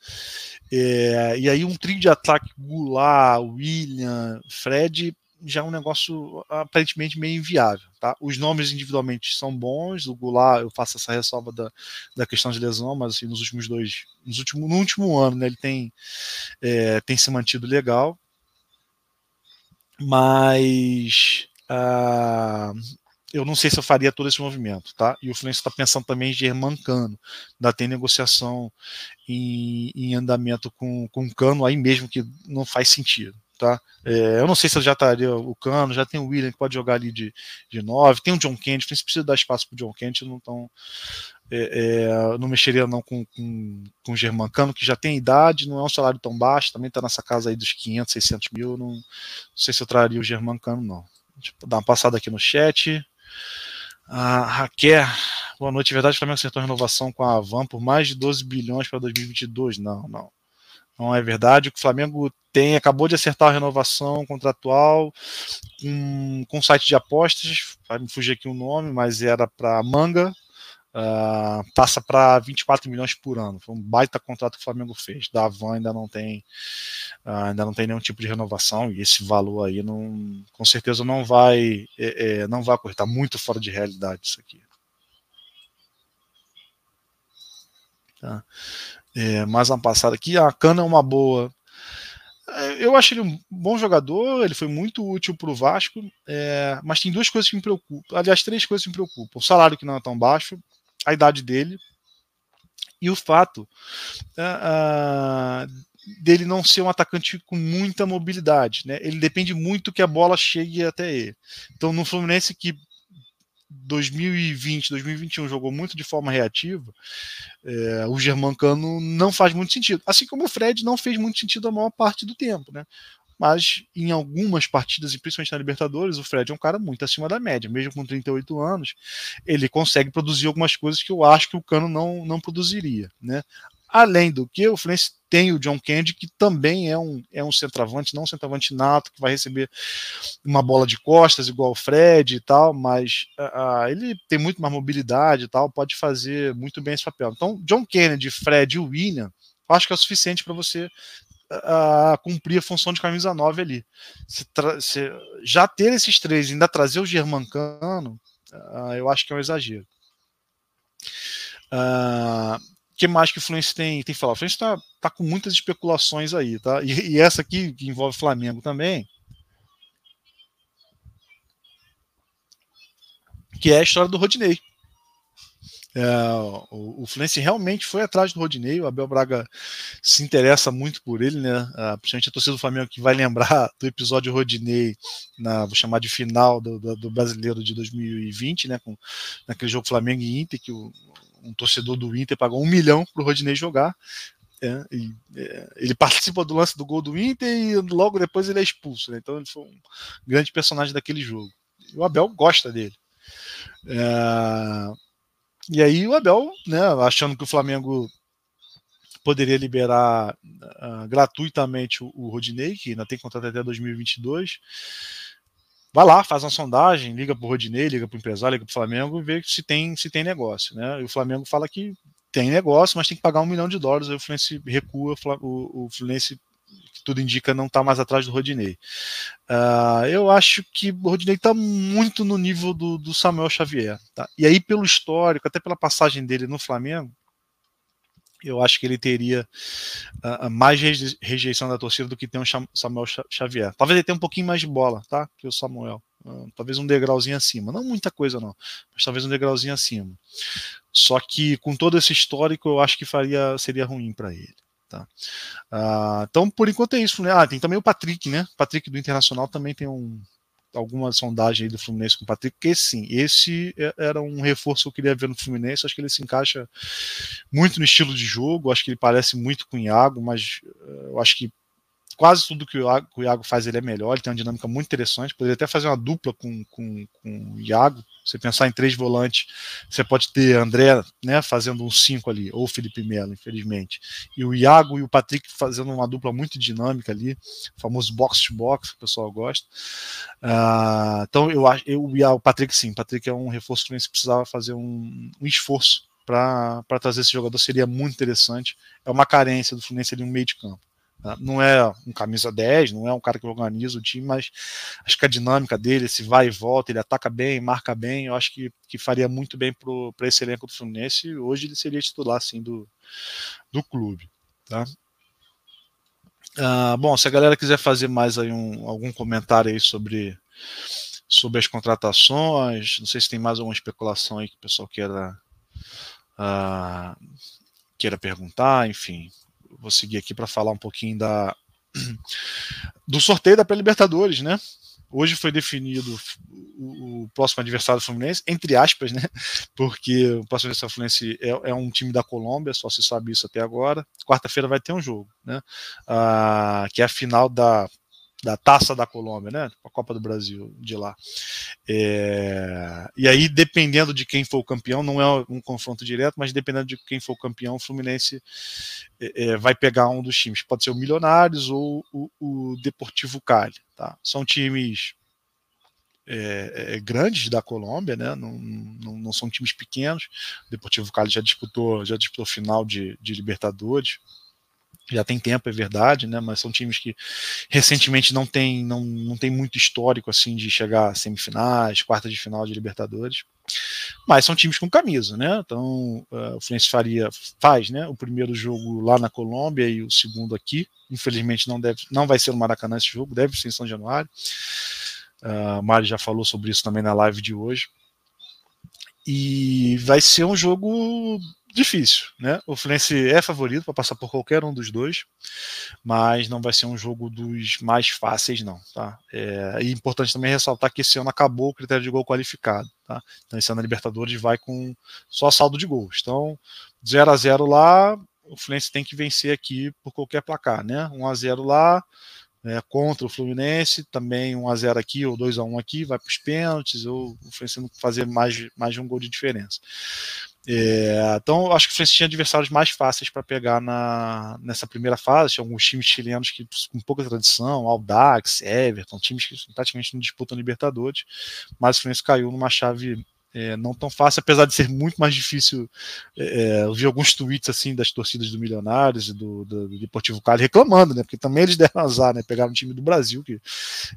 É, e aí um trio de ataque, Goulart, William, Fred, já é um negócio aparentemente meio inviável. Tá? Os nomes individualmente são bons, o Goulart, eu faço essa ressalva da, da questão de lesão, mas assim, nos últimos dois, nos últimos, no último ano, né, ele tem, é, tem se mantido legal. Mas uh, eu não sei se eu faria todo esse movimento, tá? E o Fluminense está pensando também em Germancano, ainda tem negociação em, em andamento com, com Cano aí mesmo que não faz sentido, tá? É, eu não sei se já estaria o Cano, já tem o William que pode jogar ali de, de 9, tem o John Kennedy, o precisa dar espaço para o John Kennedy, não tão é, é, não mexeria não com, com, com o Germancano, que já tem idade, não é um salário tão baixo, também está nessa casa aí dos 500, 600 mil, não, não sei se eu traria o Germancano não. Deixa eu dar uma passada aqui no chat. Raquel, boa noite. Verdade, o Flamengo acertou a renovação com a Avan por mais de 12 bilhões para 2022? Não, não. Não é verdade. O Flamengo tem, acabou de acertar a renovação contratual com, com um site de apostas, vai me fugir aqui o nome, mas era para Manga, Uh, passa para 24 milhões por ano. Foi um baita contrato que o Flamengo fez. Da Avan ainda não tem uh, ainda não tem nenhum tipo de renovação e esse valor aí não, com certeza não vai é, é, não vai ocorrer. Está muito fora de realidade isso aqui. Tá. É, mais uma passada aqui. A Cana é uma boa. É, eu acho ele um bom jogador, ele foi muito útil para o Vasco, é, mas tem duas coisas que me preocupam. Aliás, três coisas que me preocupam. O salário que não é tão baixo, a idade dele e o fato uh, uh, dele não ser um atacante com muita mobilidade. Né? Ele depende muito que a bola chegue até ele. Então, no Fluminense que 2020, 2021 jogou muito de forma reativa, é, o Germancano não faz muito sentido. Assim como o Fred não fez muito sentido a maior parte do tempo. Né? mas em algumas partidas, e principalmente na Libertadores, o Fred é um cara muito acima da média, mesmo com 38 anos, ele consegue produzir algumas coisas que eu acho que o Cano não, não produziria, né? Além do que, o Fluminense tem o John Kennedy, que também é um, é um centroavante, não um centroavante nato, que vai receber uma bola de costas, igual o Fred e tal, mas uh, ele tem muito mais mobilidade e tal, pode fazer muito bem esse papel. Então, John Kennedy, Fred e William, acho que é o suficiente para você a cumprir a função de camisa 9 ali. Se, se já ter esses três e ainda trazer o Germancano, uh, eu acho que é um exagero. Uh, que mais que o Fluminense tem, tem falado? O Fluminense está tá com muitas especulações aí, tá? E, e essa aqui, que envolve Flamengo também, que é a história do Rodinei. É, o, o Fluminense realmente foi atrás do Rodinei, o Abel Braga se interessa muito por ele, né? Uh, principalmente a torcida do Flamengo que vai lembrar do episódio Rodinei, na, vou chamar de final do, do, do brasileiro de 2020, né? Com, naquele jogo Flamengo e Inter, que o, um torcedor do Inter pagou um milhão para o Rodinei jogar. É, e, é, ele participa do lance do gol do Inter e logo depois ele é expulso. Né? Então ele foi um grande personagem daquele jogo. E o Abel gosta dele. É, e aí o Abel, né, achando que o Flamengo poderia liberar uh, gratuitamente o, o Rodinei, que ainda tem contrato até 2022, vai lá, faz uma sondagem, liga para o Rodinei, liga para o empresário, liga para o Flamengo e vê se tem, se tem negócio. Né? E o Flamengo fala que tem negócio, mas tem que pagar um milhão de dólares. Aí o Fluminense recua, o, o Fluminense tudo indica não está mais atrás do Rodinei. Uh, eu acho que o Rodinei está muito no nível do, do Samuel Xavier. Tá? E aí, pelo histórico, até pela passagem dele no Flamengo, eu acho que ele teria uh, mais rejeição da torcida do que tem o Samuel Xavier. Talvez ele tenha um pouquinho mais de bola, tá? Que o Samuel. Uh, talvez um degrauzinho acima. Não muita coisa, não. Mas talvez um degrauzinho acima. Só que com todo esse histórico, eu acho que faria, seria ruim para ele. Tá? Ah, então, por enquanto é isso. Né? Ah, tem também o Patrick, né? Patrick do Internacional também tem um, alguma sondagem aí do Fluminense com o Patrick, porque sim, esse é, era um reforço que eu queria ver no Fluminense. Acho que ele se encaixa muito no estilo de jogo, acho que ele parece muito com o Iago, mas eh, eu acho que quase tudo que o, Iago, que o Iago faz ele é melhor, ele tem uma dinâmica muito interessante, poderia até fazer uma dupla com, com, com o Iago, você pensar em três volantes, você pode ter André né, fazendo um 5 ali, ou Felipe Melo, infelizmente, e o Iago e o Patrick fazendo uma dupla muito dinâmica ali, famoso box-to-box, que o pessoal gosta. Uh, então eu acho, eu, o Patrick sim, o Patrick é um reforço que você precisava fazer um, um esforço para trazer esse jogador, seria muito interessante. É uma carência do Fluminense ali no meio de campo. Né? Não é um camisa 10, não é um cara que organiza o time, mas acho que a dinâmica dele, se vai e volta, ele ataca bem, marca bem, eu acho que, que faria muito bem para esse elenco do Fluminense. Hoje ele seria titular assim, do, do clube. Tá? Uh, bom, se a galera quiser fazer mais aí um, algum comentário aí sobre, sobre as contratações, não sei se tem mais alguma especulação aí que o pessoal queira, uh, queira perguntar, enfim, vou seguir aqui para falar um pouquinho da, do sorteio da pré-libertadores, né? Hoje foi definido o, próximo adversário do Fluminense, entre aspas, né? Porque o próximo adversário do Fluminense é, é, um time da Colômbia, só se sabe isso até agora. Quarta-feira vai ter um jogo, né? Ah, que é a final da da Taça da Colômbia, né? A Copa do Brasil de lá. É... E aí, dependendo de quem for o campeão, não é um confronto direto, mas dependendo de quem for o campeão, o Fluminense é, é vai pegar um dos times. Pode ser o Milionários ou o, o Deportivo Cali. Tá? São times é, é, grandes da Colômbia, né? Não, não, não, são times pequenos. O Deportivo Cali já disputou, já disputou final de, de Libertadores já tem tempo, é verdade, né? Mas são times que recentemente não tem, não, não tem muito histórico assim de chegar a semifinais, quartas de final de Libertadores. Mas são times com camisa, né? Então uh, o Fluminense faria faz, né? O primeiro jogo lá na Colômbia e o segundo aqui. Infelizmente não deve, não vai ser no Maracanã esse jogo, deve ser em São Januário. Uh, Mário já falou sobre isso também na live de hoje. E vai ser um jogo difícil, né? O Fluminense é favorito para passar por qualquer um dos dois, mas não vai ser um jogo dos mais fáceis, não, tá? É, e importante também ressaltar que esse ano acabou o critério de gol qualificado, tá? Então esse ano a Libertadores vai com só saldo de gols. Então 0 a 0 lá, o Fluminense tem que vencer aqui por qualquer placar, né? 1 a 0 lá, é, contra o Fluminense, também 1 a 0 aqui ou 2 a 1 aqui, vai para os pênaltis, ou o Fluminense não fazer mais, mais de um gol de diferença. É, então, acho que o Fluminense tinha adversários mais fáceis para pegar na, nessa primeira fase. Tinha alguns times chilenos que, com pouca tradição, Aldax, Everton, times que praticamente não disputam Libertadores, mas o Fluminense caiu numa chave é, não tão fácil, apesar de ser muito mais difícil. É, eu vi alguns tweets assim das torcidas do Milionários e do, do, do Deportivo Cali reclamando, né? Porque também eles deram azar, né? Pegaram um time do Brasil que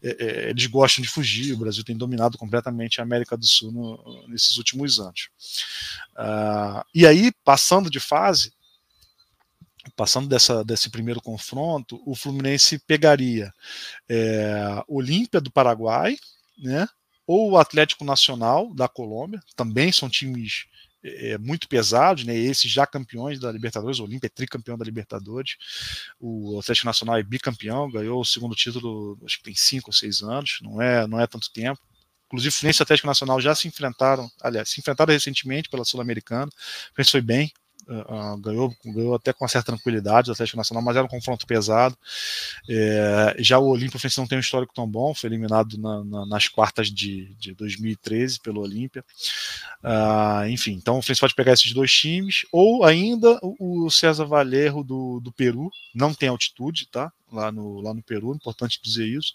é, é, eles gostam de fugir. O Brasil tem dominado completamente a América do Sul no, nesses últimos anos. Uh, e aí, passando de fase, passando dessa, desse primeiro confronto, o Fluminense pegaria é, Olímpia do Paraguai, né? Ou o Atlético Nacional da Colômbia, também são times é, muito pesados, né? Esses já campeões da Libertadores, o Olímpia é tricampeão da Libertadores, o Atlético Nacional é bicampeão, ganhou o segundo título, acho que tem cinco ou seis anos, não é, não é tanto tempo. Inclusive, Fluminense e Atlético Nacional já se enfrentaram, aliás, se enfrentaram recentemente pela Sul-Americana. O foi bem, Uh, ganhou, ganhou até com uma certa tranquilidade o Atlético Nacional, mas era um confronto pesado. É, já o Olímpia não tem um histórico tão bom, foi eliminado na, na, nas quartas de, de 2013 pelo Olímpia. Uh, enfim, então o pode pegar esses dois times, ou ainda o, o César Valerro do, do Peru, não tem altitude, tá? Lá no, lá no Peru, importante dizer isso,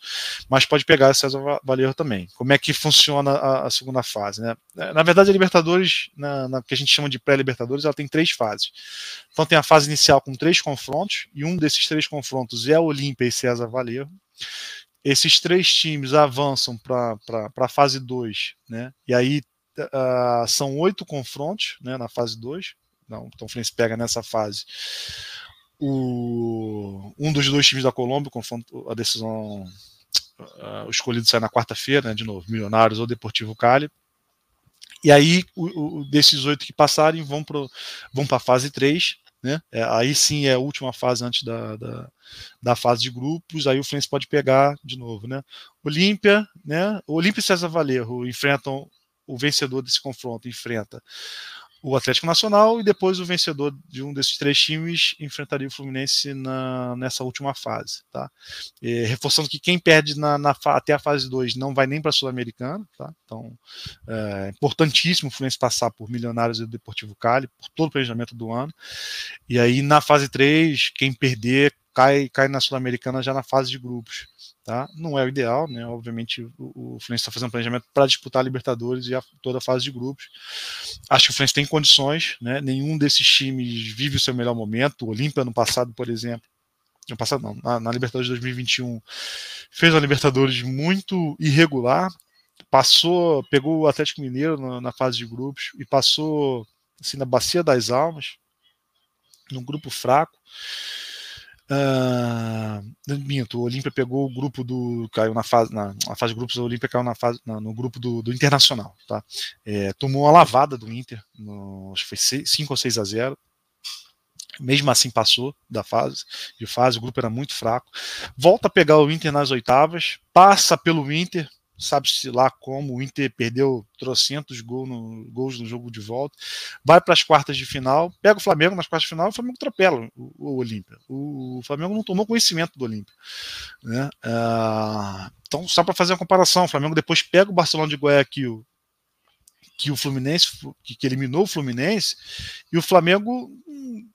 mas pode pegar César Valerro também. Como é que funciona a, a segunda fase? Né? É, na verdade, a Libertadores, na, na que a gente chama de pré-Libertadores, ela tem três fases. Então tem a fase inicial com três confrontos, e um desses três confrontos é Olímpia e César Valerro. Esses três times avançam para a fase 2, né? e aí uh, são oito confrontos né, na fase 2. Então o Fluminense pega nessa fase o, um dos dois times da Colômbia, a decisão uh, o escolhido sai na quarta-feira, né, de novo, Milionários ou Deportivo Cali. E aí, o, o, desses oito que passarem vão para vão a fase 3, né? É, aí sim é a última fase antes da, da, da, fase de grupos. Aí o Fluminense pode pegar de novo, né? Olímpia, né? Olímpia e César Valerro enfrentam o vencedor desse confronto enfrenta o Atlético Nacional e depois o vencedor de um desses três times enfrentaria o Fluminense na, nessa última fase. Tá? E, reforçando que quem perde na, na, até a fase 2 não vai nem para a Sul-Americana. Tá? Então, é importantíssimo o Fluminense passar por Milionários e o Deportivo Cali, por todo o planejamento do ano. E aí na fase 3, quem perder cai, cai na Sul-Americana já na fase de grupos. Tá? Não é o ideal, né? Obviamente o, o Fluminense está fazendo planejamento para disputar a Libertadores e a, toda a fase de grupos. Acho que o Fluminense tem condições, né? Nenhum desses times vive o seu melhor momento. O Olímpia no passado, por exemplo, no passado não, na, na Libertadores de 2021 fez uma Libertadores muito irregular, passou, pegou o Atlético Mineiro na, na fase de grupos e passou assim na bacia das almas, num grupo fraco Uh, minto, o Olímpia pegou o grupo do. caiu na fase. Na, na fase de grupos, o Olímpia caiu na fase, na, no grupo do, do Internacional. Tá? É, tomou uma lavada do Inter, no, acho que foi 5 ou 6 a 0 mesmo assim passou da fase de fase, o grupo era muito fraco. Volta a pegar o Inter nas oitavas, passa pelo Inter, sabe-se lá como, o Inter perdeu trocentos gols no, gols no jogo de volta, vai para as quartas de final, pega o Flamengo nas quartas de final, o Flamengo atropela o, o Olímpia. O, o, Flamengo não tomou conhecimento do Olímpia. Né? Ah, então, só para fazer uma comparação, o Flamengo depois pega o Barcelona de Guayaquil, que o Fluminense, que, que eliminou o Fluminense, e o Flamengo hum,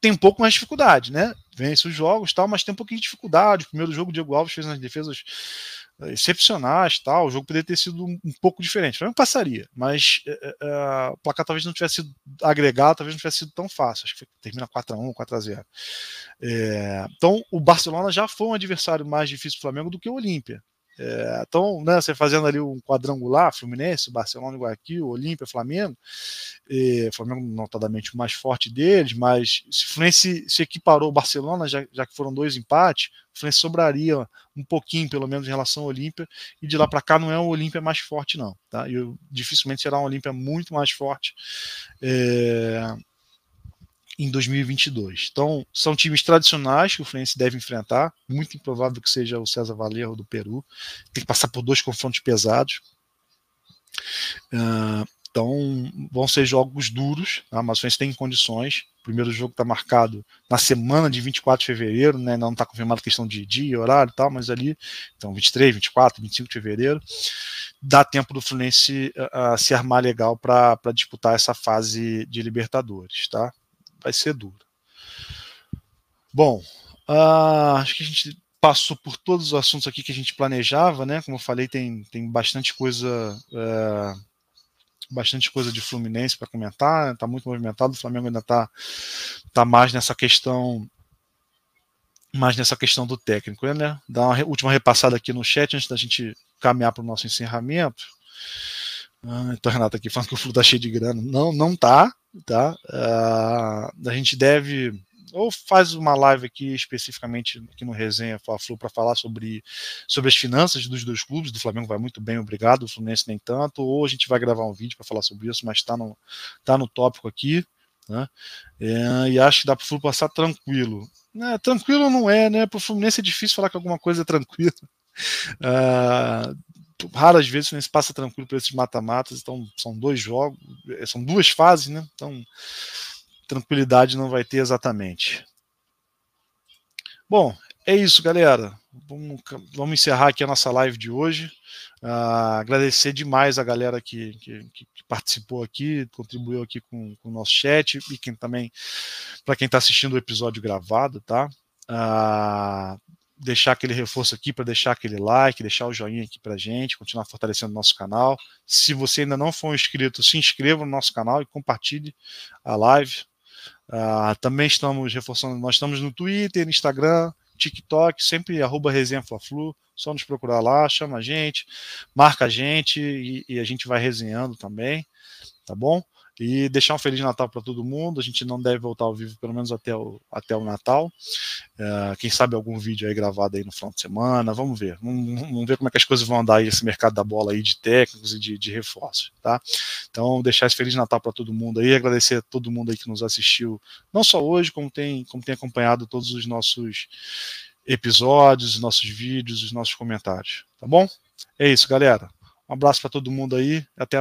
tem um pouco mais de dificuldade, né? Vence os jogos tal, mas tem um pouquinho de dificuldade. O primeiro jogo, o Diego Alves fez umas defesas excepcionais, tal. O jogo poderia ter sido um, pouco diferente. Não passaria, mas é, é, o placar talvez não tivesse sido agregado, talvez não tivesse sido tão fácil. Acho que termina 4 a 1 4 a 0 é, Então, o Barcelona já foi um adversário mais difícil do Flamengo do que o Olímpia. É, então, né, você fazendo ali um quadrangular, Fluminense, Barcelona, Guayaquil, Olímpia, Flamengo, e, Flamengo notadamente o mais forte deles, mas se o Fluminense se equiparou ao Barcelona, já, já que foram dois empates, o Fluminense sobraria um pouquinho, pelo menos, em relação ao Olímpia, e de lá para cá não é o Olímpia mais forte, não. Tá? E dificilmente será um Olímpia muito mais forte. É, em 2022. Então, são times tradicionais que o Fluminense deve enfrentar. Muito improvável que seja o César Valerro do Peru. Tem que passar por dois confrontos pesados. Uh, então, vão ser jogos duros, tá? mas o Fluminense tem condições. O primeiro jogo está marcado na semana de 24 de fevereiro, né? não está confirmada a questão de dia, horário e tal, mas ali, então 23, 24, 25 de fevereiro, dá tempo do Fluminense uh, se armar legal para disputar essa fase de Libertadores. Tá? Vai ser duro. Bom, uh, acho que a gente passou por todos os assuntos aqui que a gente planejava, né? Como eu falei, tem, tem bastante coisa. Uh, bastante coisa de Fluminense para comentar, está muito movimentado, o Flamengo ainda está tá mais nessa questão mais nessa questão do técnico, né? Dar uma última repassada aqui no chat antes da gente caminhar para o nosso encerramento. Ah, então, Renato aqui falando que o Flu tá cheio de grana. Não, não tá, tá? Uh, a gente deve ou faz uma live aqui especificamente aqui no Resenha Fla-Flu para falar sobre, sobre as finanças dos dois clubes, do Flamengo vai muito bem, obrigado, o Fluminense nem tanto, ou a gente vai gravar um vídeo para falar sobre isso, mas está no, tá no tópico aqui, né? É, e acho que dá para o Flu passar tranquilo. É, tranquilo não é, né? Para o Fluminense é difícil falar que alguma coisa é tranquila. Uh, raras vezes o se passa tranquilo por esses mata-matas, então são dois jogos, eh, são duas fases, né? Então tranquilidade não vai ter exatamente. Bom, é isso, galera. Vamos, vamos encerrar aqui a nossa live de hoje. Uh, agradecer demais a galera que, que, que, participou aqui, contribuiu aqui com, com o nosso chat e quem também, para quem está assistindo o episódio gravado, tá? Uh, deixar aquele reforço aqui para deixar aquele like, deixar o joinha aqui para gente, continuar fortalecendo o nosso canal. Se você ainda não for inscrito, se inscreva no nosso canal e compartilhe a live. Uh, também estamos reforçando, nós estamos no Twitter, Instagram, TikTok, sempre arroba resenha Fla-Flu, só nos procurar lá, chama a gente, marca a gente e, e a gente vai resenhando também, tá bom? E deixar um Feliz Natal para todo mundo. A gente não deve voltar ao vivo pelo menos até o, até o Natal. Uh, quem sabe algum vídeo aí gravado aí no final de semana. Vamos ver. Vamos, vamos, ver como é que as coisas vão andar aí esse mercado da bola aí de técnicos e de, de reforços, tá? Então, deixar esse Feliz Natal para todo mundo aí. Agradecer a todo mundo aí que nos assistiu, não só hoje, como tem, como tem acompanhado todos os nossos episódios, os nossos vídeos, os nossos comentários, tá bom? É isso, galera. Um abraço para todo mundo aí. Até